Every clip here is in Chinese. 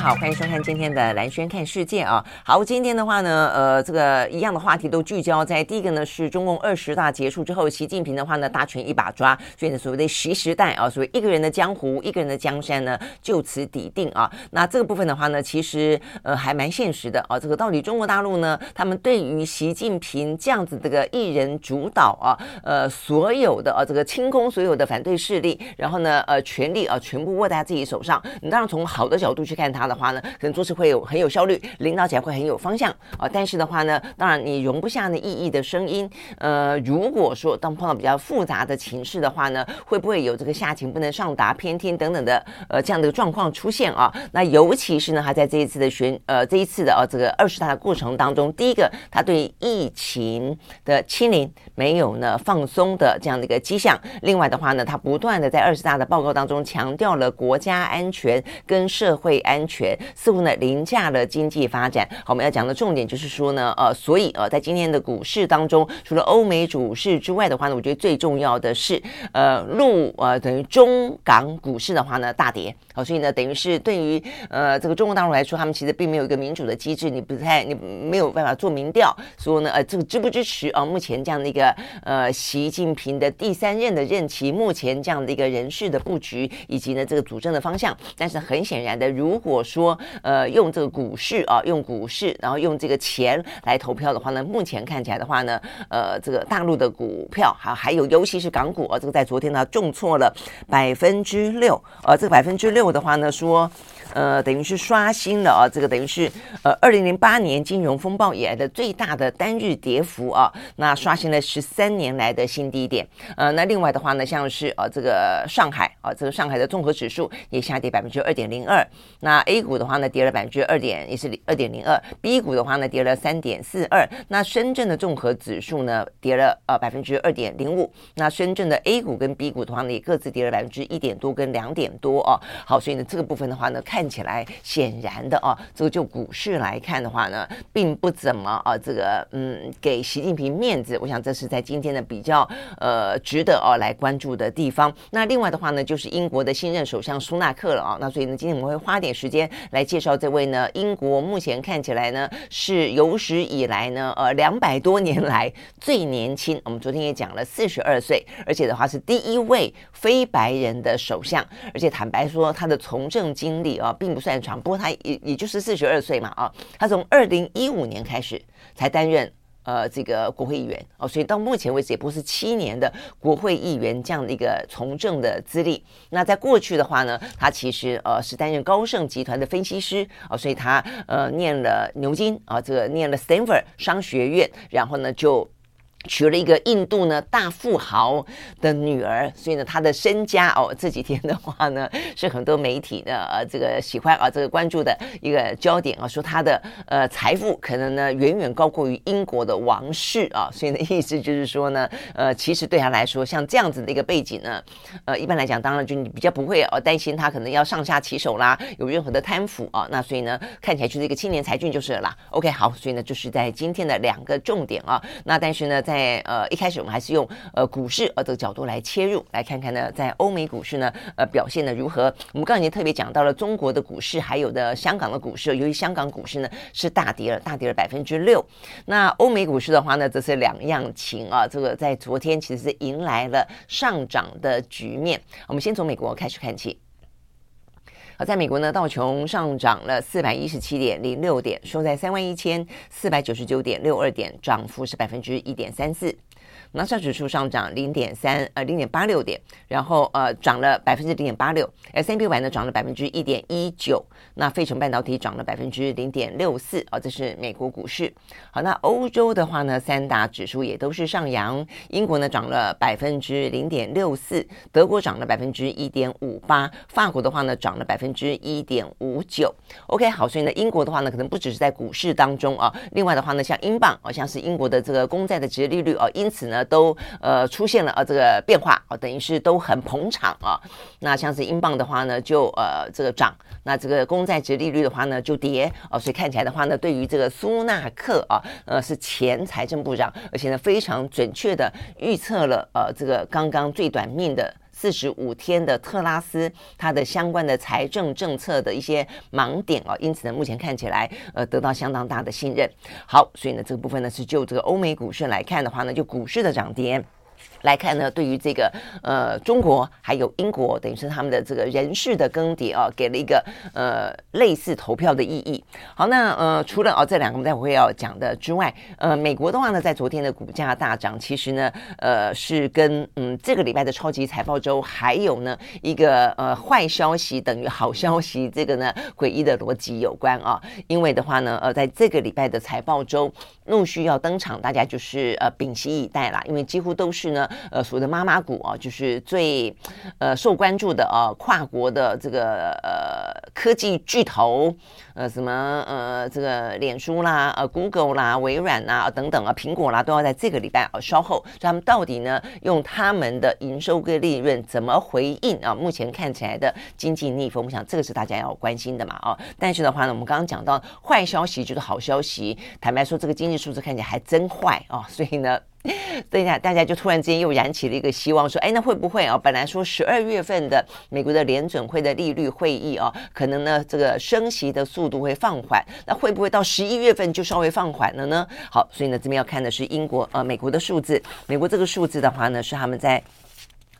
好，欢迎收看今天的兰轩看世界啊。好，今天的话呢，呃，这个一样的话题都聚焦在第一个呢，是中共二十大结束之后，习近平的话呢，大权一把抓，所以呢，所谓的习时代啊，所谓一个人的江湖，一个人的江山呢，就此底定啊。那这个部分的话呢，其实呃还蛮现实的啊。这个到底中国大陆呢，他们对于习近平这样子这个一人主导啊，呃，所有的啊这个清空所有的反对势力，然后呢，呃，权力啊全部握在自己手上。你当然从好的角度去看他。的话呢，可能做事会有很有效率，领导起来会很有方向啊。但是的话呢，当然你容不下那异议的声音。呃，如果说当碰到比较复杂的情势的话呢，会不会有这个下情不能上达、偏听等等的呃这样的一个状况出现啊？那尤其是呢，他在这一次的选呃这一次的呃这个二十大的过程当中，第一个他对疫情的清零没有呢放松的这样的一个迹象。另外的话呢，他不断的在二十大的报告当中强调了国家安全跟社会安全。似乎呢凌驾了经济发展。好，我们要讲的重点就是说呢，呃，所以呃，在今天的股市当中，除了欧美股市之外的话呢，我觉得最重要的是，呃，陆呃等于中港股市的话呢大跌。好，所以呢，等于是对于呃这个中国大陆来说，他们其实并没有一个民主的机制，你不太你没有办法做民调，说呢呃这个支不支持啊？目前这样的一个呃习近平的第三任的任期，目前这样的一个人事的布局，以及呢这个主政的方向。但是很显然的，如果说呃用这个股市啊，用股市，然后用这个钱来投票的话呢，目前看起来的话呢，呃，这个大陆的股票还还有尤其是港股啊，这个在昨天呢重挫了百分之六，呃，这个百分之六的话呢说。呃，等于是刷新了啊，这个等于是呃，二零零八年金融风暴以来的最大的单日跌幅啊，那刷新了十三年来的新低点。呃，那另外的话呢，像是呃这个上海啊，这个上海的综合指数也下跌百分之二点零二。那 A 股的话呢，跌了百分之二点，也是二点零二。B 股的话呢，跌了三点四二。那深圳的综合指数呢，跌了呃百分之二点零五。那深圳的 A 股跟 B 股的话呢，也各自跌了百分之一点多跟两点多哦。好，所以呢，这个部分的话呢，看。看起来显然的哦，这个就股市来看的话呢，并不怎么啊，这个嗯，给习近平面子。我想这是在今天的比较呃值得啊来关注的地方。那另外的话呢，就是英国的新任首相苏纳克了啊。那所以呢，今天我们会花点时间来介绍这位呢，英国目前看起来呢是有史以来呢呃两百多年来最年轻。我们昨天也讲了，四十二岁，而且的话是第一位非白人的首相，而且坦白说他的从政经历啊。并不算长，不过他也也就是四十二岁嘛啊，他从二零一五年开始才担任呃这个国会议员哦，所以到目前为止也不是七年的国会议员这样的一个从政的资历。那在过去的话呢，他其实呃是担任高盛集团的分析师啊，所以他呃念了牛津啊，这个念了 Stanford 商学院，然后呢就。娶了一个印度呢大富豪的女儿，所以呢，他的身家哦，这几天的话呢，是很多媒体的呃这个喜欢啊这个关注的一个焦点啊，说他的呃财富可能呢远远高过于英国的王室啊，所以呢意思就是说呢，呃，其实对他来说，像这样子的一个背景呢，呃，一般来讲，当然就你比较不会哦担心他可能要上下其手啦，有任何的贪腐啊，那所以呢，看起来就是一个青年才俊就是了啦。OK，好，所以呢，就是在今天的两个重点啊，那但是呢。在呃一开始我们还是用呃股市呃这个角度来切入，来看看呢，在欧美股市呢呃表现的如何。我们刚才已经特别讲到了中国的股市，还有的香港的股市，由于香港股市呢是大跌了，大跌了百分之六。那欧美股市的话呢，则是两样情啊。这个在昨天其实是迎来了上涨的局面。我们先从美国开始看起。好，在美国呢，道琼上涨了四百一十七点零六点，收在三万一千四百九十九点六二点，涨幅是百分之一点三四。纳斯指数上涨零点三呃零点八六点，然后呃涨了百分之零点八六，S&P 500呢涨了百分之一点一九，那费城半导体涨了百分之零点六四啊，这是美国股市。好，那欧洲的话呢，三大指数也都是上扬，英国呢涨了百分之零点六四，德国涨了百分之一点五八，法国的话呢涨了百分之一点五九。OK，好，所以呢，英国的话呢，可能不只是在股市当中啊，另外的话呢，像英镑啊，像是英国的这个公债的殖利率啊，因此呢。都呃出现了呃这个变化啊，等于是都很捧场啊。那像是英镑的话呢，就呃这个涨，那这个公债值利率的话呢就跌啊，所以看起来的话呢，对于这个苏纳克啊，呃是前财政部长，而且呢非常准确的预测了呃这个刚刚最短命的。四十五天的特拉斯，它的相关的财政政策的一些盲点哦，因此呢，目前看起来呃得到相当大的信任。好，所以呢，这个部分呢是就这个欧美股市来看的话呢，就股市的涨跌。来看呢，对于这个呃中国还有英国，等于是他们的这个人事的更迭啊，给了一个呃类似投票的意义。好，那呃除了哦这两个我们待会会要讲的之外，呃美国的话呢，在昨天的股价大涨，其实呢呃是跟嗯这个礼拜的超级财报周，还有呢一个呃坏消息等于好消息这个呢诡异的逻辑有关啊。因为的话呢呃在这个礼拜的财报周陆续要登场，大家就是呃屏息以待啦，因为几乎都是呢。呃，所谓的妈妈股啊，就是最呃受关注的啊，跨国的这个呃科技巨头，呃，什么呃这个脸书啦、呃 Google 啦、微软啦等等啊，苹果啦，都要在这个礼拜啊稍后，他们到底呢用他们的营收跟利润怎么回应啊？目前看起来的经济逆风，我想这个是大家要关心的嘛啊。但是的话呢，我们刚刚讲到坏消息就是好消息，坦白说，这个经济数字看起来还真坏啊，所以呢。等一下，大家就突然之间又燃起了一个希望，说，哎，那会不会啊？本来说十二月份的美国的联准会的利率会议啊，可能呢这个升息的速度会放缓，那会不会到十一月份就稍微放缓了呢？好，所以呢这边要看的是英国呃美国的数字，美国这个数字的话呢是他们在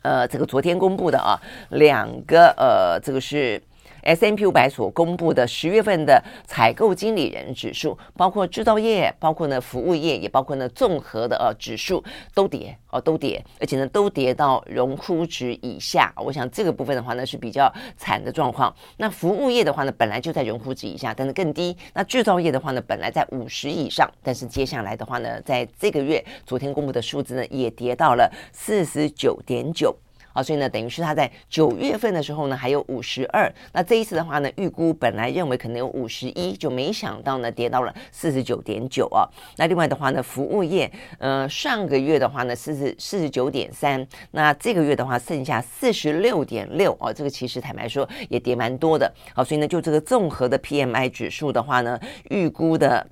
呃这个昨天公布的啊，两个呃这个是。S&P 500所公布的十月份的采购经理人指数，包括制造业，包括呢服务业，也包括呢综合的呃指数都跌哦，都跌，而且呢都跌到荣枯值以下。我想这个部分的话呢是比较惨的状况。那服务业的话呢本来就在荣枯值以下，但是更低。那制造业的话呢本来在五十以上，但是接下来的话呢，在这个月昨天公布的数字呢也跌到了四十九点九。啊，所以呢，等于是他在九月份的时候呢，还有五十二。那这一次的话呢，预估本来认为可能有五十一，就没想到呢，跌到了四十九点九啊。那另外的话呢，服务业，呃，上个月的话呢，四十四十九点三，那这个月的话剩下四十六点六啊。这个其实坦白说也跌蛮多的。好，所以呢，就这个综合的 PMI 指数的话呢，预估的。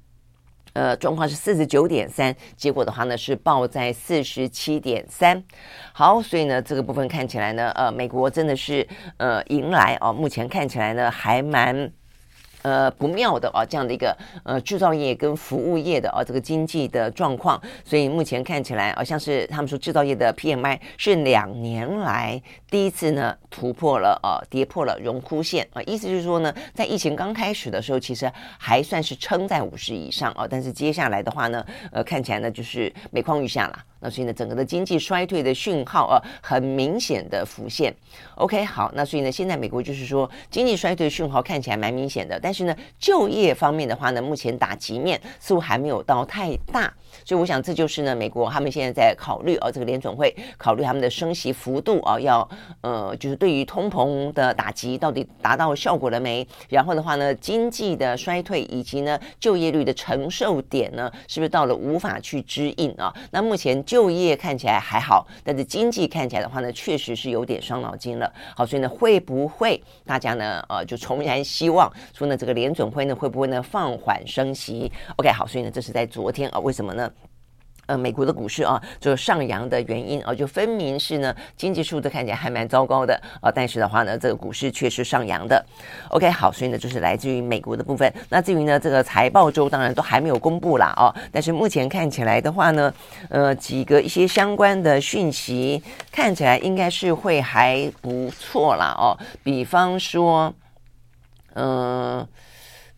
呃，状况是四十九点三，结果的话呢是报在四十七点三。好，所以呢这个部分看起来呢，呃，美国真的是呃迎来哦，目前看起来呢还蛮。呃，不妙的啊，这样的一个呃制造业跟服务业的啊这个经济的状况，所以目前看起来好像是他们说制造业的 PMI 是两年来第一次呢突破了呃跌破了荣枯线啊，意思就是说呢，在疫情刚开始的时候，其实还算是撑在五十以上啊，但是接下来的话呢，呃看起来呢就是每况愈下了。那所以呢，整个的经济衰退的讯号啊，很明显的浮现。OK，好，那所以呢，现在美国就是说，经济衰退的讯号看起来蛮明显的，但但是呢，就业方面的话呢，目前打击面似乎还没有到太大。所以我想这就是呢，美国他们现在在考虑哦，这个联准会考虑他们的升息幅度啊，要呃，就是对于通膨的打击到底达到效果了没？然后的话呢，经济的衰退以及呢，就业率的承受点呢，是不是到了无法去支应啊？那目前。就业看起来还好，但是经济看起来的话呢，确实是有点伤脑筋了。好，所以呢，会不会大家呢，呃，就重燃希望说呢，这个联准会呢，会不会呢放缓升息？OK，好，所以呢，这是在昨天啊，为什么呢？呃，美国的股市啊，就上扬的原因啊，就分明是呢，经济数字看起来还蛮糟糕的啊，但是的话呢，这个股市却是上扬的。OK，好，所以呢，就是来自于美国的部分。那至于呢，这个财报周当然都还没有公布啦啊，但是目前看起来的话呢，呃，几个一些相关的讯息看起来应该是会还不错啦哦，比方说，嗯、呃。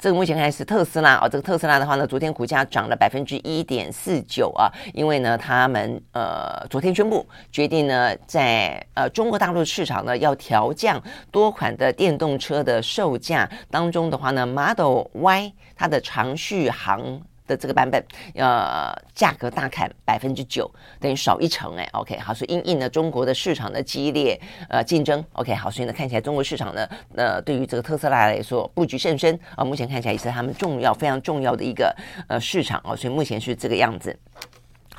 这个目前还是特斯拉哦，这个特斯拉的话呢，昨天股价涨了百分之一点四九啊，因为呢，他们呃昨天宣布决定呢，在呃中国大陆市场呢要调降多款的电动车的售价当中的话呢，Model Y 它的长续航。的这个版本，呃，价格大砍百分之九，等于少一成哎。OK，好，所以因应了中国的市场的激烈呃竞争。OK，好，所以呢，看起来中国市场呢，呃，对于这个特斯拉来说，布局甚深啊。目前看起来也是他们重要、非常重要的一个呃市场哦。所以目前是这个样子。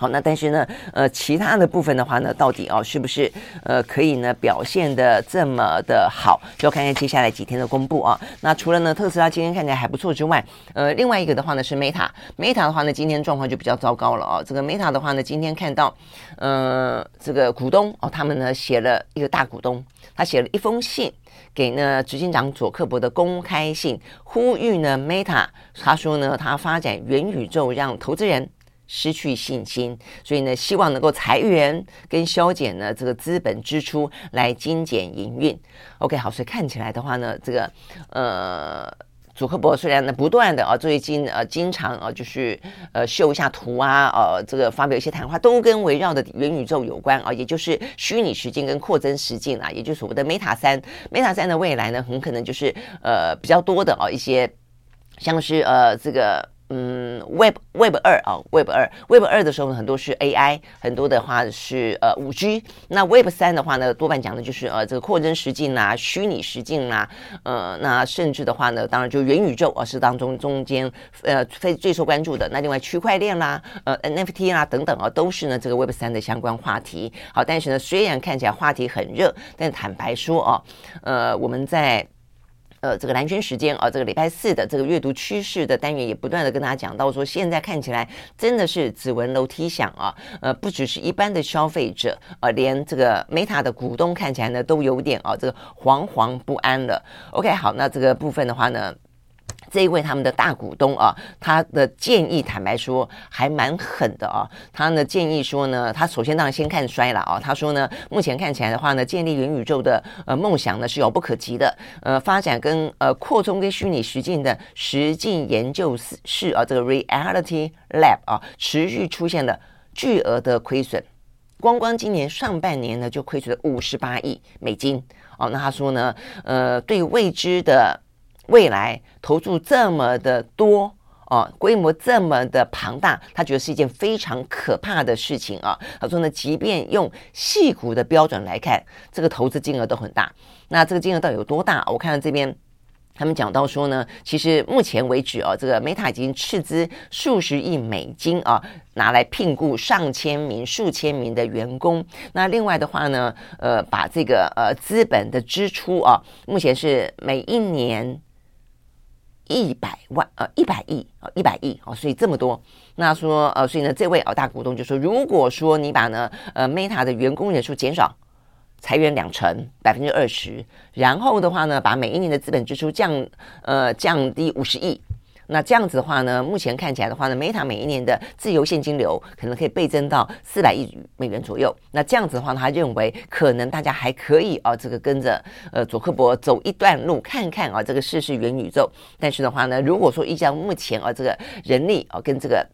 好，那但是呢，呃，其他的部分的话呢，到底哦是不是呃可以呢表现的这么的好？就要看看接下来几天的公布啊。那除了呢特斯拉今天看起来还不错之外，呃，另外一个的话呢是 Meta，Meta 的话呢今天状况就比较糟糕了哦。这个 Meta 的话呢，今天看到呃这个股东哦，他们呢写了一个大股东，他写了一封信给呢执行长佐克伯的公开信，呼吁呢 Meta，他说呢他发展元宇宙让投资人。失去信心，所以呢，希望能够裁员跟削减呢这个资本支出来精简营运。OK，好，所以看起来的话呢，这个呃，祖克伯虽然呢不断的啊，最近呃经常啊就是呃秀一下图啊，呃这个发表一些谈话，都跟围绕的元宇宙有关啊，也就是虚拟实境跟扩增实境啊，也就是所谓的 Meta 三，Meta 三的未来呢，很可能就是呃比较多的啊一些像是呃这个。嗯，Web Web 二啊，Web 二 Web 二的时候呢，很多是 AI，很多的话是呃五 G。那 Web 三的话呢，多半讲的就是呃这个扩增实境啦、虚拟实境啦，呃，那甚至的话呢，当然就元宇宙啊是当中中间呃非最受关注的。那另外区块链啦、呃 NFT 啦等等啊，都是呢这个 Web 三的相关话题。好，但是呢，虽然看起来话题很热，但坦白说啊，呃，我们在。呃，这个蓝轩时间啊，这个礼拜四的这个阅读趋势的单元也不断的跟大家讲到说，现在看起来真的是指纹楼梯响啊，呃，不只是一般的消费者，呃，连这个 Meta 的股东看起来呢都有点啊，这个惶惶不安了。OK，好，那这个部分的话呢。这一位他们的大股东啊，他的建议坦白说还蛮狠的啊。他呢建议说呢，他首先当然先看衰了啊。他说呢，目前看起来的话呢，建立元宇宙的呃梦想呢是遥不可及的。呃，发展跟呃扩充跟虚拟实境的实境研究室啊，这个 Reality Lab 啊，持续出现了巨额的亏损。光光今年上半年呢，就亏损了五十八亿美金。哦，那他说呢，呃，对未知的。未来投注这么的多哦，规模这么的庞大，他觉得是一件非常可怕的事情啊。他说呢，即便用细股的标准来看，这个投资金额都很大。那这个金额到底有多大？我看到这边他们讲到说呢，其实目前为止啊，这个 Meta 已经斥资数十亿美金啊，拿来聘雇上千名、数千名的员工。那另外的话呢，呃，把这个呃资本的支出啊，目前是每一年。一百万呃，一百亿啊，一百亿哦，所以这么多。那说呃，所以呢，这位啊大股东就说，如果说你把呢呃 Meta 的员工人数减少，裁员两成百分之二十，然后的话呢，把每一年的资本支出降呃降低五十亿。那这样子的话呢，目前看起来的话呢，Meta 每一年的自由现金流可能可以倍增到四百亿美元左右。那这样子的话呢，他认为可能大家还可以啊，这个跟着呃佐克伯走一段路，看看啊这个试试元宇宙。但是的话呢，如果说依照目前啊这个人力啊跟这个。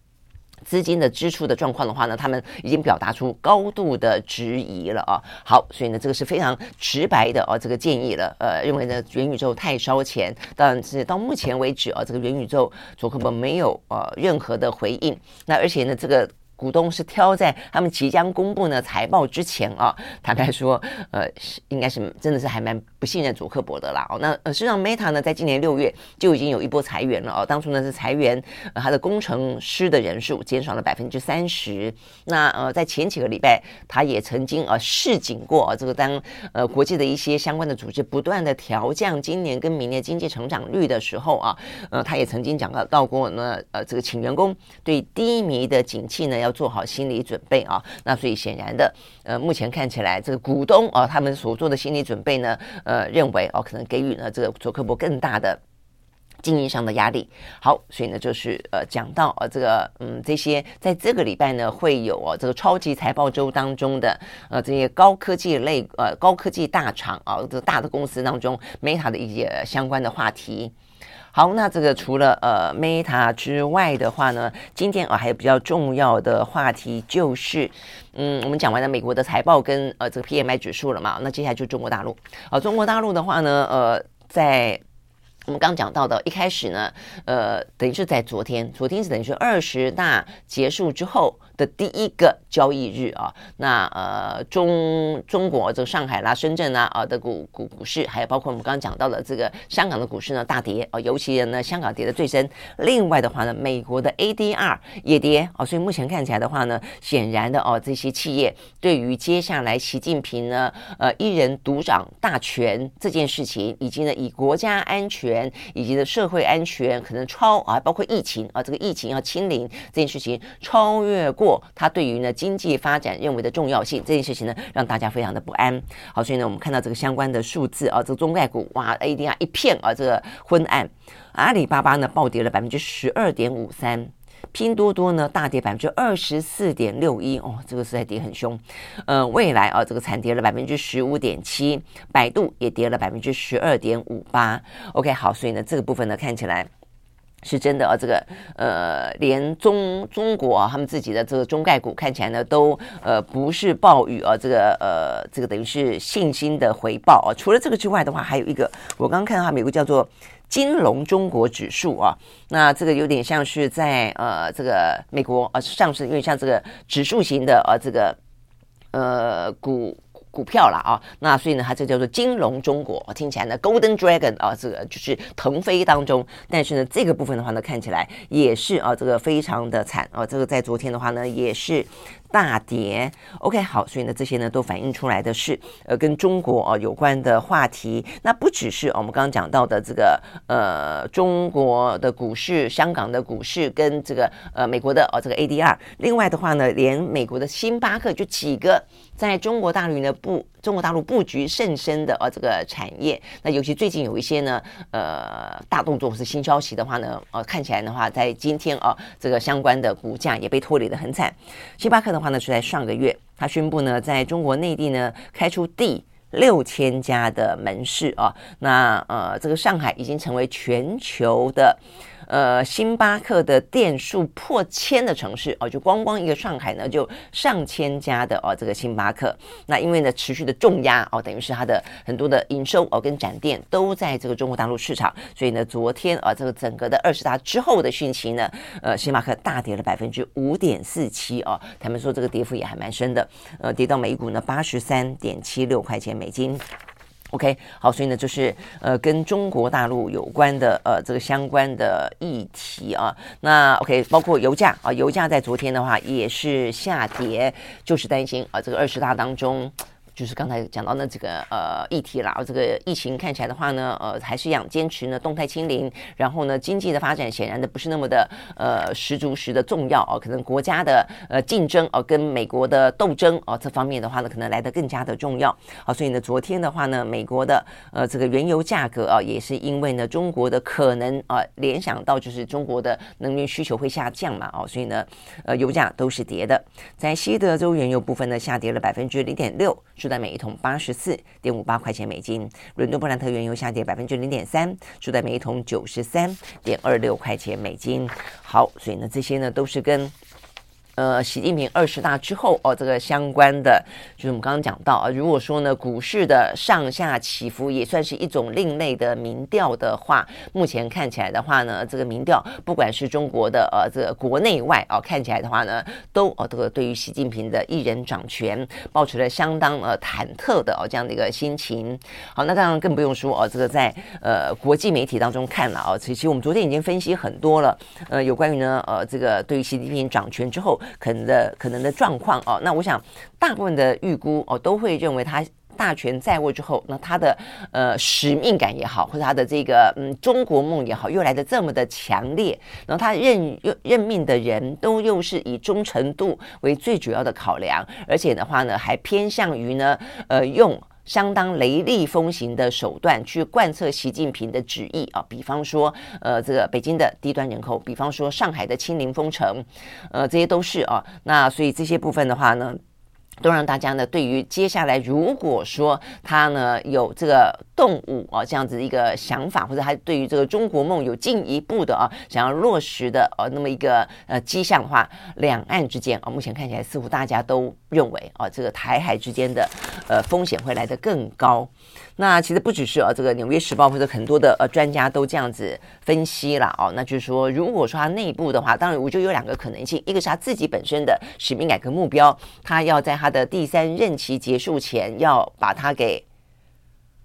资金的支出的状况的话呢，他们已经表达出高度的质疑了啊。好，所以呢，这个是非常直白的啊，这个建议了。呃，认为呢，元宇宙太烧钱，但是到目前为止啊，这个元宇宙佐克伯没有呃任何的回应。那而且呢，这个。股东是挑在他们即将公布呢财报之前啊，坦白说，呃，应该是真的是还蛮不信任祖克伯的啦。哦，那呃，实际上 Meta 呢，在今年六月就已经有一波裁员了哦。当初呢是裁员，呃，他的工程师的人数减少了百分之三十。那呃，在前几个礼拜，他也曾经呃示警过，这个当呃国际的一些相关的组织不断的调降今年跟明年经济成长率的时候啊，呃，他也曾经讲到到过呢，呃，这个请员工对低迷的景气呢要。要做好心理准备啊，那所以显然的，呃，目前看起来这个股东啊，他们所做的心理准备呢，呃，认为哦，可能给予了这个佐克伯更大的经营上的压力。好，所以呢，就是呃，讲到呃，这个嗯，这些在这个礼拜呢，会有哦，这个超级财报周当中的呃，这些高科技类呃，高科技大厂啊，这大的公司当中，Meta 的一些相关的话题。好，那这个除了呃 Meta 之外的话呢，今天啊、还有比较重要的话题就是，嗯，我们讲完了美国的财报跟呃这个 PMI 指数了嘛，那接下来就中国大陆。啊、中国大陆的话呢，呃，在我们刚讲到的一开始呢，呃，等于是在昨天，昨天是等于是二十大结束之后。的第一个交易日啊，那呃中中国这个上海啦、深圳啊啊的股股股市，还有包括我们刚刚讲到的这个香港的股市呢大跌啊，尤其呢香港跌得最深。另外的话呢，美国的 ADR 也跌啊，所以目前看起来的话呢，显然的哦，这些企业对于接下来习近平呢呃一人独掌大权这件事情，以及呢以国家安全以及的社会安全可能超啊，包括疫情啊，这个疫情要清零这件事情超越过。他对于呢经济发展认为的重要性这件事情呢，让大家非常的不安。好，所以呢，我们看到这个相关的数字啊，这个中概股哇，ADR 一片啊，这个昏暗。阿里巴巴呢暴跌了百分之十二点五三，拼多多呢大跌百分之二十四点六一，哦，这个实在跌很凶。呃，未来啊，这个惨跌了百分之十五点七，百度也跌了百分之十二点五八。OK，好，所以呢，这个部分呢看起来。是真的啊，这个呃，连中中国啊，他们自己的这个中概股看起来呢，都呃不是暴雨啊，这个呃，这个等于是信心的回报啊。除了这个之外的话，还有一个，我刚刚看到他们有个叫做金融中国指数啊，那这个有点像是在呃这个美国啊上市，因为像这个指数型的啊这个呃股。股票了啊，那所以呢，它这叫做金融中国，听起来呢，Golden Dragon 啊，这个就是腾飞当中。但是呢，这个部分的话呢，看起来也是啊，这个非常的惨啊。这个在昨天的话呢，也是大跌。OK，好，所以呢，这些呢都反映出来的是呃跟中国啊有关的话题。那不只是我们刚刚讲到的这个呃中国的股市、香港的股市跟这个呃美国的哦这个 ADR。另外的话呢，连美国的星巴克就几个在中国大陆呢。不中国大陆布局甚深的呃这个产业，那尤其最近有一些呢呃大动作或是新消息的话呢，呃看起来的话，在今天啊、这个相关的股价也被拖累得很惨。星巴克的话呢是在上个月，他宣布呢在中国内地呢开出第六千家的门市啊，那呃这个上海已经成为全球的。呃，星巴克的店数破千的城市哦，就光光一个上海呢，就上千家的哦，这个星巴克。那因为呢，持续的重压哦，等于是它的很多的营收哦，跟展店都在这个中国大陆市场，所以呢，昨天啊，这个整个的二十大之后的讯息呢，呃，星巴克大跌了百分之五点四七哦，他们说这个跌幅也还蛮深的，呃，跌到每股呢八十三点七六块钱美金。OK，好，所以呢，就是呃，跟中国大陆有关的呃这个相关的议题啊。那 OK，包括油价啊，油价在昨天的话也是下跌，就是担心啊，这个二十大当中。就是刚才讲到那这个呃议题啦，这个疫情看起来的话呢，呃还是一样坚持呢动态清零，然后呢经济的发展显然的不是那么的呃十足十的重要哦，可能国家的呃竞争哦跟美国的斗争哦这方面的话呢可能来得更加的重要，好，所以呢昨天的话呢美国的呃这个原油价格啊也是因为呢中国的可能啊联想到就是中国的能源需求会下降嘛哦，所以呢呃油价都是跌的，在西德州原油部分呢下跌了百分之零点六。在每一桶八十四点五八块钱美金，伦敦布兰特原油下跌百分之零点三，收在每一桶九十三点二六块钱美金。好，所以呢，这些呢都是跟。呃，习近平二十大之后哦，这个相关的就是我们刚刚讲到啊，如果说呢，股市的上下起伏也算是一种另类的民调的话，目前看起来的话呢，这个民调不管是中国的呃这个国内外啊，看起来的话呢，都哦这个对于习近平的一人掌权，抱持了相当呃忐忑的哦这样的一个心情。好，那当然更不用说哦，这个在呃国际媒体当中看了哦，其实我们昨天已经分析很多了，呃，有关于呢呃这个对于习近平掌权之后。可能的可能的状况哦，那我想大部分的预估哦都会认为他大权在握之后，那他的呃使命感也好，或者他的这个嗯中国梦也好，又来的这么的强烈，然后他任又任命的人都又是以忠诚度为最主要的考量，而且的话呢还偏向于呢呃用。相当雷厉风行的手段去贯彻习近平的旨意啊，比方说，呃，这个北京的低端人口，比方说上海的清零封城，呃，这些都是啊。那所以这些部分的话呢，都让大家呢对于接下来如果说他呢有这个动武啊这样子一个想法，或者他对于这个中国梦有进一步的啊想要落实的呃那么一个呃迹象的话，两岸之间啊目前看起来似乎大家都认为啊这个台海之间的呃风险会来得更高。那其实不只是啊这个《纽约时报》或者很多的呃专家都这样子分析了哦，那就是说如果说他内部的话，当然我就有两个可能性，一个是他自己本身的使命改革目标，他要在他的第三任期结束前要把它给。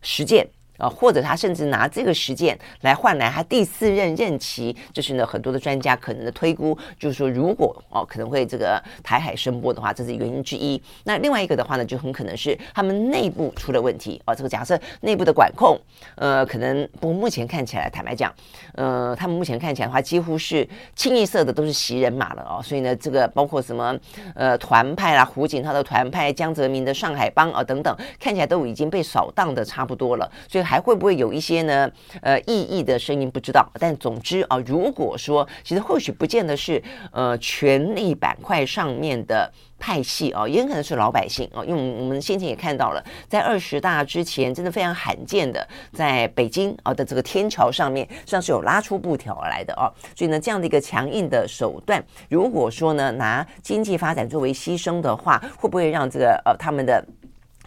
实践啊，或者他甚至拿这个实践来换来他第四任任期，这是呢很多的专家可能的推估，就是说如果哦可能会这个台海声波的话，这是原因之一。那另外一个的话呢，就很可能是他们内部出了问题啊。这个假设内部的管控，呃，可能不过目前看起来，坦白讲，呃，他们目前看起来的话，几乎是清一色的都是袭人马了哦。所以呢，这个包括什么呃团派啦，胡锦涛的团派，江泽民的上海帮啊等等，看起来都已经被扫荡的差不多了。所以。还会不会有一些呢？呃，异议的声音不知道。但总之啊，如果说其实或许不见得是呃权力板块上面的派系啊，也可能是老百姓啊。因为我们先前也看到了，在二十大之前，真的非常罕见的，在北京啊的这个天桥上面，像是有拉出布条来的啊。所以呢，这样的一个强硬的手段，如果说呢拿经济发展作为牺牲的话，会不会让这个呃他们的？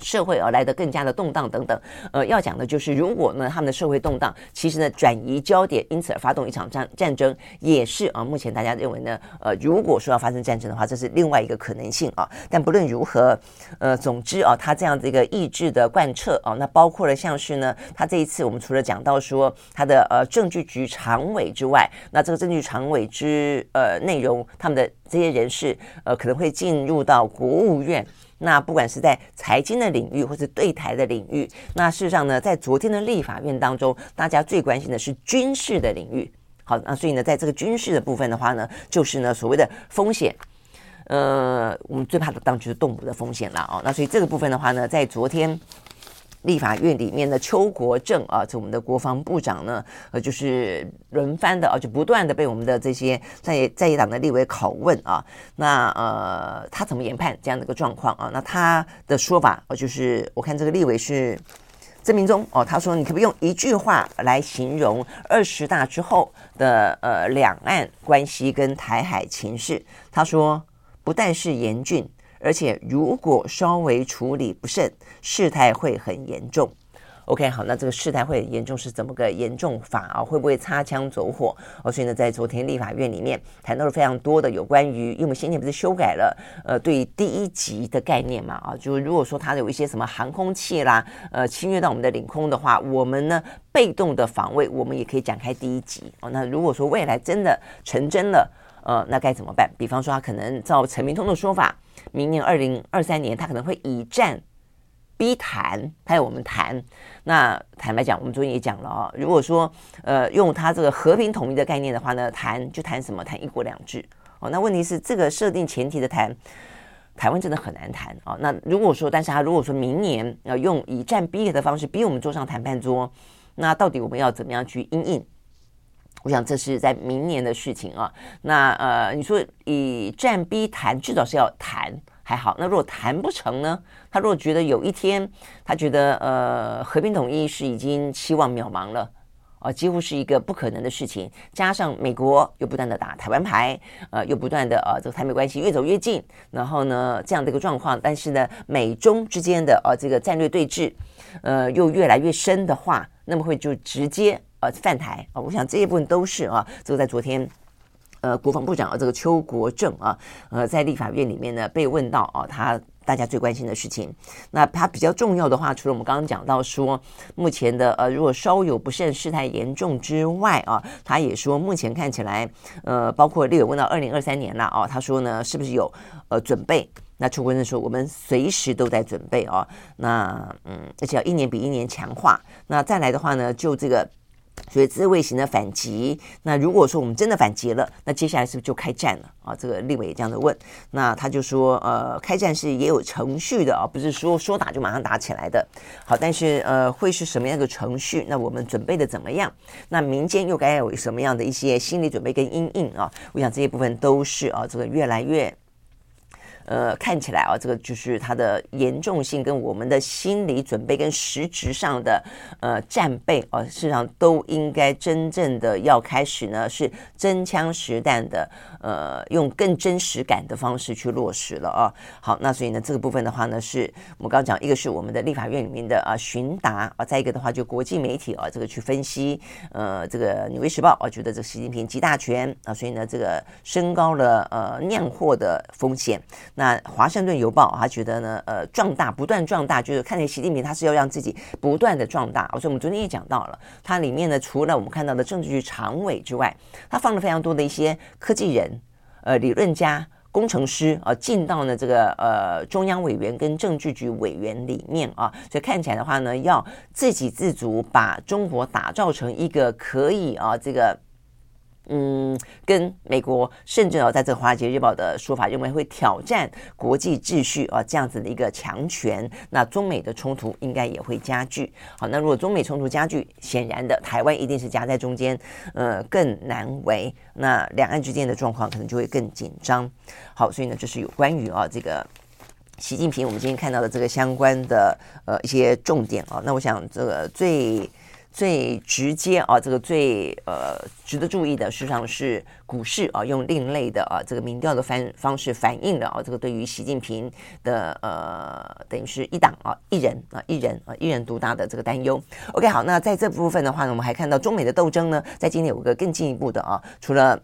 社会而来的更加的动荡等等，呃，要讲的就是，如果呢他们的社会动荡，其实呢转移焦点，因此而发动一场战战争，也是啊。目前大家认为呢，呃，如果说要发生战争的话，这是另外一个可能性啊。但不论如何，呃，总之啊，他这样子一个意志的贯彻啊，那包括了像是呢，他这一次我们除了讲到说他的呃证据局常委之外，那这个证据常委之呃内容，他们的这些人士呃可能会进入到国务院。那不管是在财经的领域，或是对台的领域，那事实上呢，在昨天的立法院当中，大家最关心的是军事的领域。好，那所以呢，在这个军事的部分的话呢，就是呢所谓的风险，呃，我们最怕的当然就是动武的风险了哦。那所以这个部分的话呢，在昨天。立法院里面的邱国正啊，这我们的国防部长呢，呃，就是轮番的啊，就不断的被我们的这些在在野党的立委拷问啊。那呃，他怎么研判这样的一个状况啊？那他的说法，呃，就是我看这个立委是郑明忠哦，他说你可不可以用一句话来形容二十大之后的呃两岸关系跟台海情势？他说不但是严峻。而且，如果稍微处理不慎，事态会很严重。OK，好，那这个事态会很严重是怎么个严重法啊？会不会擦枪走火？哦，所以呢，在昨天立法院里面谈到了非常多的有关于，因为我们先前不是修改了呃对第一级的概念嘛啊，就是如果说它有一些什么航空器啦，呃侵略到我们的领空的话，我们呢被动的防卫，我们也可以展开第一级哦。那如果说未来真的成真了，呃，那该怎么办？比方说，他可能照陈明通的说法。明年二零二三年，他可能会以战逼谈，派我们谈。那坦白讲，我们昨天也讲了哦，如果说呃用他这个和平统一的概念的话呢，谈就谈什么？谈一国两制哦。那问题是这个设定前提的谈，台湾真的很难谈哦。那如果说，但是他如果说明年要用以战逼的方式逼我们坐上谈判桌，那到底我们要怎么样去应应？我想这是在明年的事情啊。那呃，你说以战逼谈，至少是要谈还好。那如果谈不成呢？他如果觉得有一天，他觉得呃和平统一是已经期望渺茫了，啊、几乎是一个不可能的事情。加上美国又不断的打台湾牌，呃，又不断的呃这个台美关系越走越近，然后呢这样的一个状况，但是呢美中之间的呃这个战略对峙，呃又越来越深的话，那么会就直接。呃，饭台啊，我想这一部分都是啊，这个在昨天，呃，国防部长啊，这个邱国正啊，呃，在立法院里面呢被问到啊，他大家最关心的事情，那他比较重要的话，除了我们刚刚讲到说，目前的呃，如果稍有不慎，事态严重之外啊，他也说目前看起来，呃，包括立委问到二零二三年了啊，他说呢，是不是有呃准备？那邱国正说，我们随时都在准备啊，那嗯，而且要一年比一年强化。那再来的话呢，就这个。所以自卫型的反击，那如果说我们真的反击了，那接下来是不是就开战了啊？这个立委也这样的问，那他就说，呃，开战是也有程序的啊，不是说说打就马上打起来的。好，但是呃，会是什么样的程序？那我们准备的怎么样？那民间又该有什么样的一些心理准备跟阴影啊？我想这些部分都是啊，这个越来越。呃，看起来啊，这个就是它的严重性跟我们的心理准备跟实质上的呃战备啊，事实上都应该真正的要开始呢，是真枪实弹的，呃，用更真实感的方式去落实了啊。好，那所以呢，这个部分的话呢，是我们刚刚讲，一个是我们的立法院里面的啊询答啊，再一个的话就国际媒体啊，这个去分析，呃，这个《纽约时报》啊，觉得这习近平集大权啊，所以呢，这个升高了呃酿祸的风险。那《华盛顿邮报》他觉得呢，呃，壮大不断壮大，就是看见习近平他是要让自己不断的壮大。所以我们昨天也讲到了，它里面呢，除了我们看到的政治局常委之外，他放了非常多的一些科技人、呃，理论家。工程师啊，进到呢这个呃中央委员跟政治局委员里面啊，所以看起来的话呢，要自给自足，把中国打造成一个可以啊这个。嗯，跟美国甚至啊，在这个《华尔街日报》的说法，认为会挑战国际秩序啊，这样子的一个强权，那中美的冲突应该也会加剧。好，那如果中美冲突加剧，显然的，台湾一定是夹在中间，呃，更难为。那两岸之间的状况可能就会更紧张。好，所以呢，这是有关于啊这个习近平，我们今天看到的这个相关的呃一些重点啊。那我想这个最。最直接啊，这个最呃值得注意的，实际上是股市啊，用另类的啊这个民调的方方式反映了啊这个对于习近平的呃等于是一党啊一人啊一人啊一人独大的这个担忧。OK，好，那在这部分的话呢，我们还看到中美的斗争呢，在今天有个更进一步的啊，除了。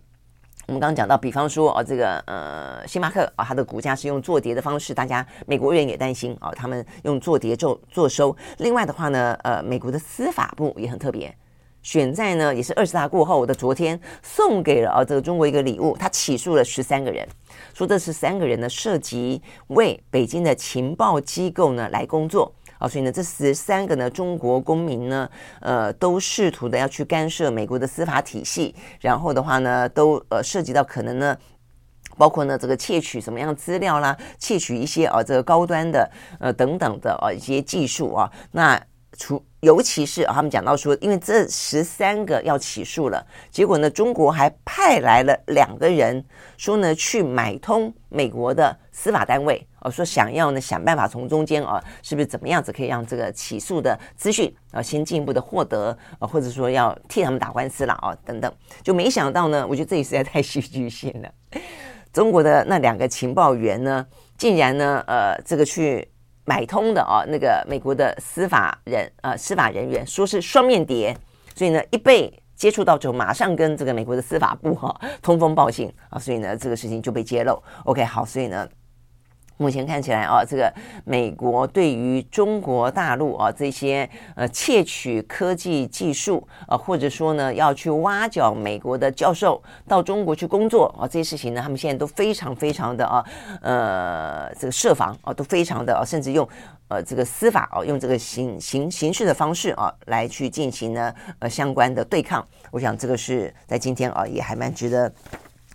我们刚刚讲到，比方说啊，这个呃，星巴克啊，它的股价是用做跌的方式，大家美国人也担心啊，他们用做跌做做收。另外的话呢，呃，美国的司法部也很特别，选在呢也是二十大过后的昨天，送给了啊这个中国一个礼物，他起诉了十三个人，说这十三个人呢涉及为北京的情报机构呢来工作。啊，所以呢，这十三个呢中国公民呢，呃，都试图的要去干涉美国的司法体系，然后的话呢，都呃涉及到可能呢，包括呢这个窃取什么样资料啦，窃取一些啊这个高端的呃等等的啊一些技术啊，那除。尤其是啊，他们讲到说，因为这十三个要起诉了，结果呢，中国还派来了两个人，说呢去买通美国的司法单位，哦，说想要呢想办法从中间啊，是不是怎么样子可以让这个起诉的资讯啊先进一步的获得啊，或者说要替他们打官司了啊等等，就没想到呢，我觉得这里实在太戏剧性了，中国的那两个情报员呢，竟然呢呃这个去。买通的啊，那个美国的司法人呃司法人员说是双面谍，所以呢一被接触到之后，马上跟这个美国的司法部哈、通风报信啊，所以呢这个事情就被揭露。OK，好，所以呢。目前看起来啊，这个美国对于中国大陆啊这些呃窃取科技技术啊，或者说呢要去挖角美国的教授到中国去工作啊，这些事情呢，他们现在都非常非常的啊呃这个设防啊，都非常的啊，甚至用呃这个司法啊，用这个刑刑刑事的方式啊来去进行呢呃相关的对抗。我想这个是在今天啊也还蛮值得。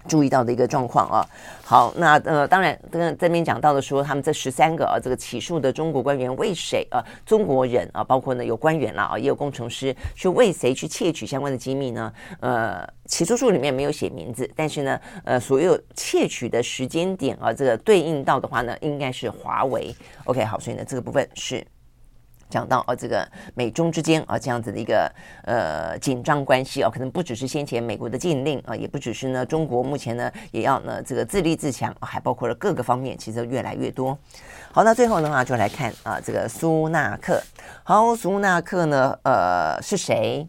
注意到的一个状况啊，好，那呃，当然，跟这边讲到的说，他们这十三个啊，这个起诉的中国官员为谁啊？中国人啊，包括呢有官员啦啊，也有工程师，去为谁去窃取相关的机密呢？呃，起诉书里面没有写名字，但是呢，呃，所有窃取的时间点啊，这个对应到的话呢，应该是华为。OK，好，所以呢，这个部分是。讲到啊，这个美中之间啊这样子的一个呃紧张关系啊，可能不只是先前美国的禁令啊，也不只是呢中国目前呢也要呢这个自立自强，还包括了各个方面，其实越来越多。好，那最后的话就来看啊这个苏纳克。好，苏纳克呢呃是谁？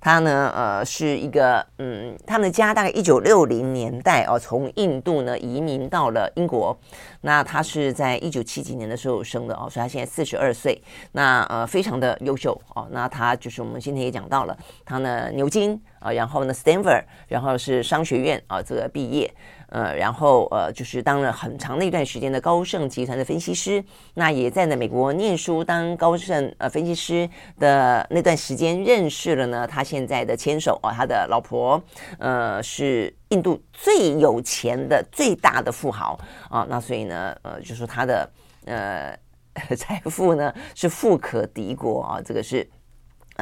他呢，呃，是一个，嗯，他们的家大概一九六零年代哦，从印度呢移民到了英国。那他是在一九七几年的时候生的哦，所以他现在四十二岁。那呃，非常的优秀哦。那他就是我们今天也讲到了，他呢牛津啊，然后呢 Stanford，然后是商学院啊这个毕业。呃，然后呃，就是当了很长的一段时间的高盛集团的分析师，那也在呢美国念书，当高盛呃分析师的那段时间，认识了呢他现在的牵手哦，他的老婆，呃，是印度最有钱的最大的富豪啊，那所以呢，呃，就说他的呃 财富呢是富可敌国啊，这个是。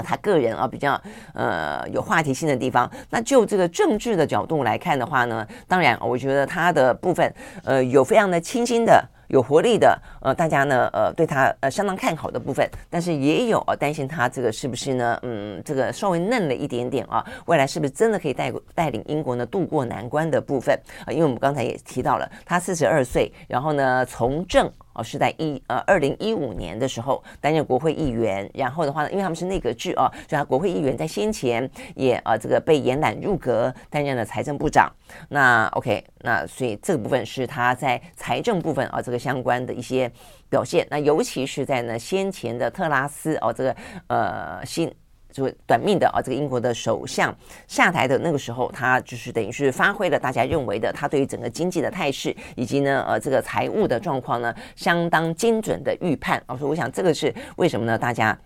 他个人啊比较呃有话题性的地方。那就这个政治的角度来看的话呢，当然我觉得他的部分呃有非常的清新的。有活力的，呃，大家呢，呃，对他呃相当看好的部分，但是也有啊担心他这个是不是呢，嗯，这个稍微嫩了一点点啊，未来是不是真的可以带带领英国呢渡过难关的部分啊？因为我们刚才也提到了，他四十二岁，然后呢从政。哦，是在一呃二零一五年的时候担任国会议员，然后的话呢，因为他们是内阁制哦，所以他国会议员在先前也呃这个被延揽入阁担任了财政部长。那 OK，那所以这个部分是他在财政部分啊这个相关的一些表现。那尤其是在呢先前的特拉斯哦这个呃新。就短命的啊，这个英国的首相下台的那个时候，他就是等于是发挥了大家认为的，他对于整个经济的态势以及呢，呃，这个财务的状况呢，相当精准的预判啊。所以我想这个是为什么呢？大家。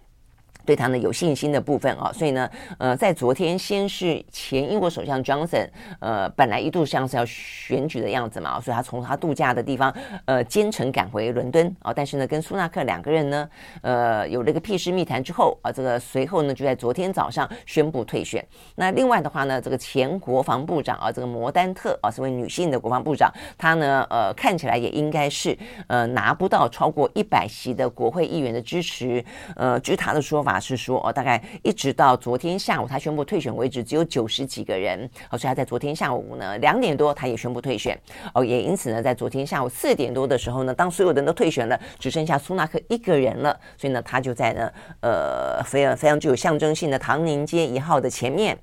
对他呢有信心的部分啊，所以呢，呃，在昨天先是前英国首相 Johnson，呃，本来一度像是要选举的样子嘛，所以他从他度假的地方，呃，兼程赶回伦敦啊，但是呢，跟苏纳克两个人呢，呃，有了个屁事密谈之后啊，这个随后呢就在昨天早上宣布退选。那另外的话呢，这个前国防部长啊，这个摩丹特啊，是位女性的国防部长，她呢，呃，看起来也应该是呃拿不到超过一百席的国会议员的支持，呃，据她的说法。是说哦，大概一直到昨天下午他宣布退选为止，只有九十几个人。哦，所以他在昨天下午呢两点多他也宣布退选。哦，也因此呢，在昨天下午四点多的时候呢，当所有人都退选了，只剩下苏纳克一个人了。所以呢，他就在呢呃非常非常具有象征性的唐宁街一号的前面，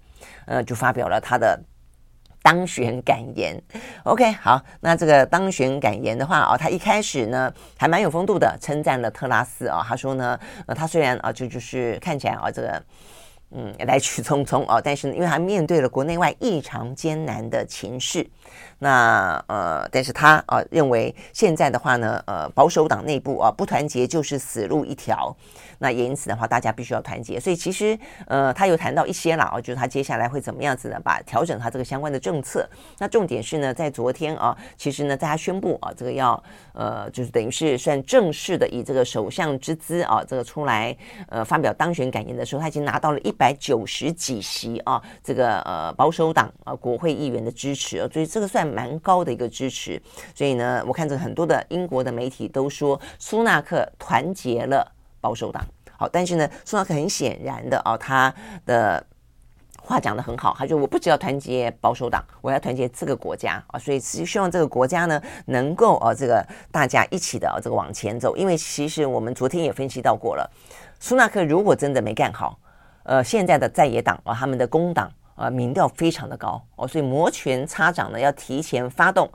呃，就发表了他的。当选感言，OK，好，那这个当选感言的话啊、哦，他一开始呢还蛮有风度的，称赞了特拉斯啊、哦，他说呢，呃，他虽然啊就就是看起来啊这个。嗯，来去匆匆哦，但是，因为他面对了国内外异常艰难的情势，那呃，但是他啊、呃、认为现在的话呢，呃，保守党内部啊不团结就是死路一条，那也因此的话，大家必须要团结。所以其实呃，他有谈到一些了啊，就是他接下来会怎么样子呢？把调整他这个相关的政策。那重点是呢，在昨天啊，其实呢，在他宣布啊这个要呃，就是等于是算正式的以这个首相之姿啊这个出来呃发表当选感言的时候，他已经拿到了一。百九十几席啊，这个呃保守党啊国会议员的支持，所以这个算蛮高的一个支持。所以呢，我看着很多的英国的媒体都说苏纳克团结了保守党。好，但是呢，苏纳克很显然的啊，他的话讲得很好，他就我不只要团结保守党，我要团结这个国家啊，所以希望这个国家呢能够啊这个大家一起的这个往前走。因为其实我们昨天也分析到过了，苏纳克如果真的没干好。呃，现在的在野党啊，他们的工党啊，民调非常的高哦，所以摩拳擦掌呢，要提前发动，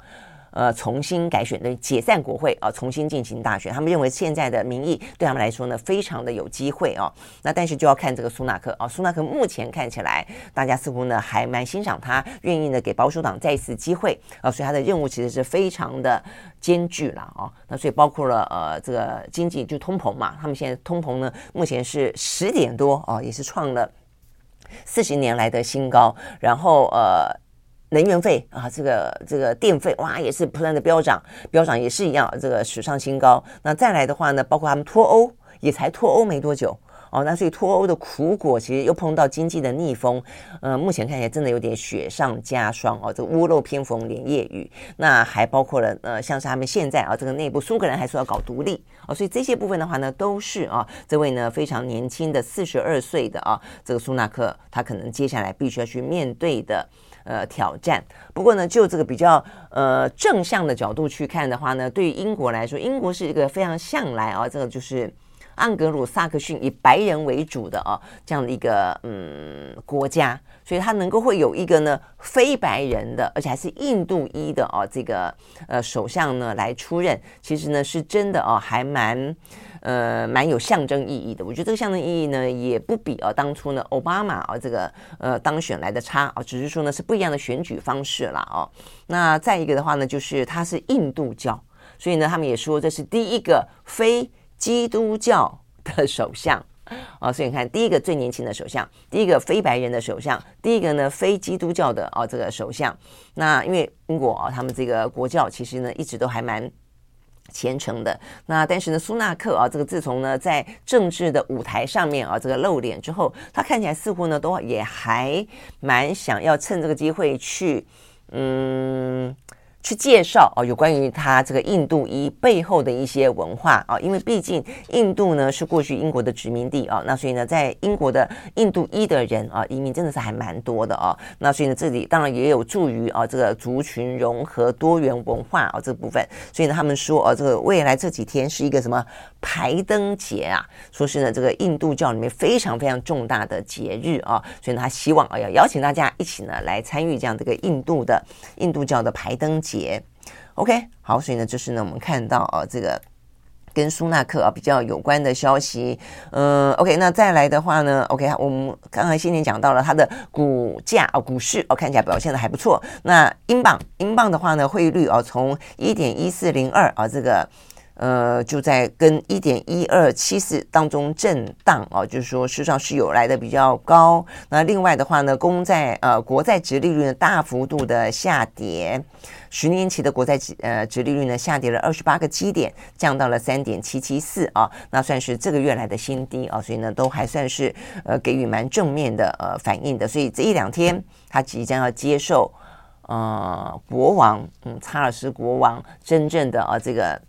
呃，重新改选的解散国会啊，重新进行大选。他们认为现在的民意对他们来说呢，非常的有机会哦。那但是就要看这个苏纳克啊，苏纳克目前看起来，大家似乎呢还蛮欣赏他，愿意呢给保守党再一次机会啊，所以他的任务其实是非常的艰巨了啊。那所以包括了呃这个经济就通膨嘛，他们现在通膨呢目前是十点多哦，也是创了四十年来的新高，然后呃。能源费啊，这个这个电费哇，也是不断的飙涨，飙涨也是一样，这个史上新高。那再来的话呢，包括他们脱欧，也才脱欧没多久哦，那所以脱欧的苦果，其实又碰到经济的逆风，呃，目前看起来真的有点雪上加霜哦，这屋漏偏逢连夜雨。那还包括了呃，像是他们现在啊，这个内部苏格兰还说要搞独立哦，所以这些部分的话呢，都是啊，这位呢非常年轻的四十二岁的啊，这个苏纳克，他可能接下来必须要去面对的。呃，挑战。不过呢，就这个比较呃正向的角度去看的话呢，对于英国来说，英国是一个非常向来啊，这个就是盎格鲁撒克逊以白人为主的啊这样的一个嗯国家，所以他能够会有一个呢非白人的，而且还是印度裔的啊这个呃首相呢来出任，其实呢是真的啊还蛮。呃，蛮有象征意义的。我觉得这个象征意义呢，也不比啊当初呢奥巴马啊这个呃当选来的差啊，只是说呢是不一样的选举方式了哦。那再一个的话呢，就是他是印度教，所以呢他们也说这是第一个非基督教的首相啊。所以你看，第一个最年轻的首相，第一个非白人的首相，第一个呢非基督教的啊这个首相。那因为英国啊，他们这个国教其实呢一直都还蛮。虔诚的。那但是呢，苏纳克啊，这个自从呢在政治的舞台上面啊这个露脸之后，他看起来似乎呢都也还蛮想要趁这个机会去嗯。去介绍啊，有关于他这个印度裔背后的一些文化啊，因为毕竟印度呢是过去英国的殖民地啊，那所以呢，在英国的印度裔的人啊，移民真的是还蛮多的啊，那所以呢，这里当然也有助于啊这个族群融合、多元文化啊这部分，所以呢，他们说啊，这个未来这几天是一个什么排灯节啊，说是呢这个印度教里面非常非常重大的节日啊，所以呢，他希望啊要邀请大家一起呢来参与这样这个印度的印度教的排灯节。节，OK，好，所以呢，就是呢，我们看到啊，这个跟苏纳克啊比较有关的消息，嗯，OK，那再来的话呢，OK，我们刚才先前讲到了它的股价啊，股市哦，看起来表现的还不错。那英镑，英镑的话呢，汇率啊，从一点一四零二啊，这个。呃，就在跟一点一二七四当中震荡啊，就是说，事实上是有来的比较高。那另外的话呢，公债呃国债殖利率呢大幅度的下跌，十年期的国债呃殖利率呢下跌了二十八个基点，降到了三点七七四啊，那算是这个月来的新低啊，所以呢都还算是呃给予蛮正面的呃反应的。所以这一两天他即将要接受呃国王嗯查尔斯国王真正的啊这个。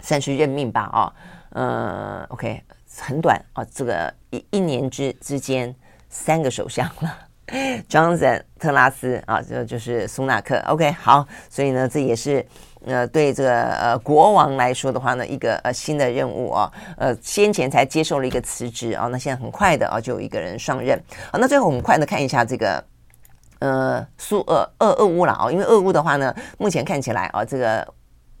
算是任命吧，啊，呃，OK，很短啊，这个一一年之之间三个首相了 Johnson、特拉斯啊，这就是苏纳克，OK，好，所以呢，这也是呃对这个呃国王来说的话呢，一个呃新的任务啊，呃先前才接受了一个辞职啊，那现在很快的啊就有一个人上任，好，那最后我们快的看一下这个呃苏俄俄俄乌了啊，因为俄乌的话呢，目前看起来啊这个。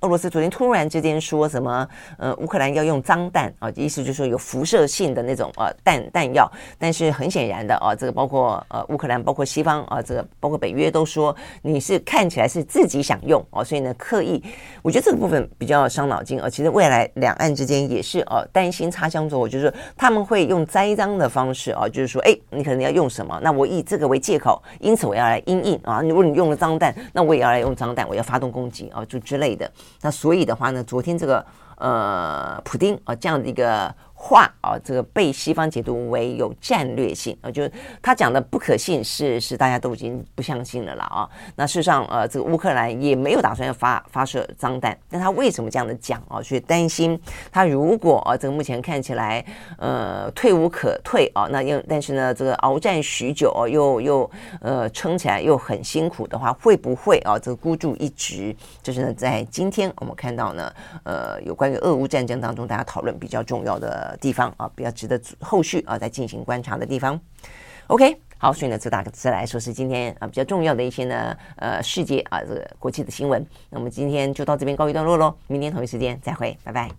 俄罗斯昨天突然之间说什么？呃，乌克兰要用脏弹啊，意思就是说有辐射性的那种呃弹弹药。但是很显然的啊，这个包括呃乌克兰，包括西方啊，这个包括北约都说你是看起来是自己想用啊，所以呢刻意，我觉得这个部分比较伤脑筋啊。其实未来两岸之间也是呃担心擦枪走火，就是说他们会用栽赃的方式啊，就是说哎，你可能要用什么，那我以这个为借口，因此我要来因应啊。如果你用了脏弹，那我也要来用脏弹，我要发动攻击啊，就之类的。那所以的话呢，昨天这个呃，普丁啊这样的一个。话啊，这个被西方解读为有战略性啊，就是他讲的不可信是是大家都已经不相信了了啊。那事实上呃，这个乌克兰也没有打算要发发射脏弹，但他为什么这样的讲啊？所以担心他如果啊，这个目前看起来呃退无可退啊，那又但是呢，这个鏖战许久啊，又又呃撑起来又很辛苦的话，会不会啊这个孤注一掷？就是呢，在今天我们看到呢，呃，有关于俄乌战争当中大家讨论比较重要的呃。地方啊，比较值得后续啊再进行观察的地方。OK，好，所以呢，这大致来说是今天啊比较重要的一些呢呃世界啊这个国际的新闻。那我们今天就到这边告一段落喽，明天同一时间再会，拜拜。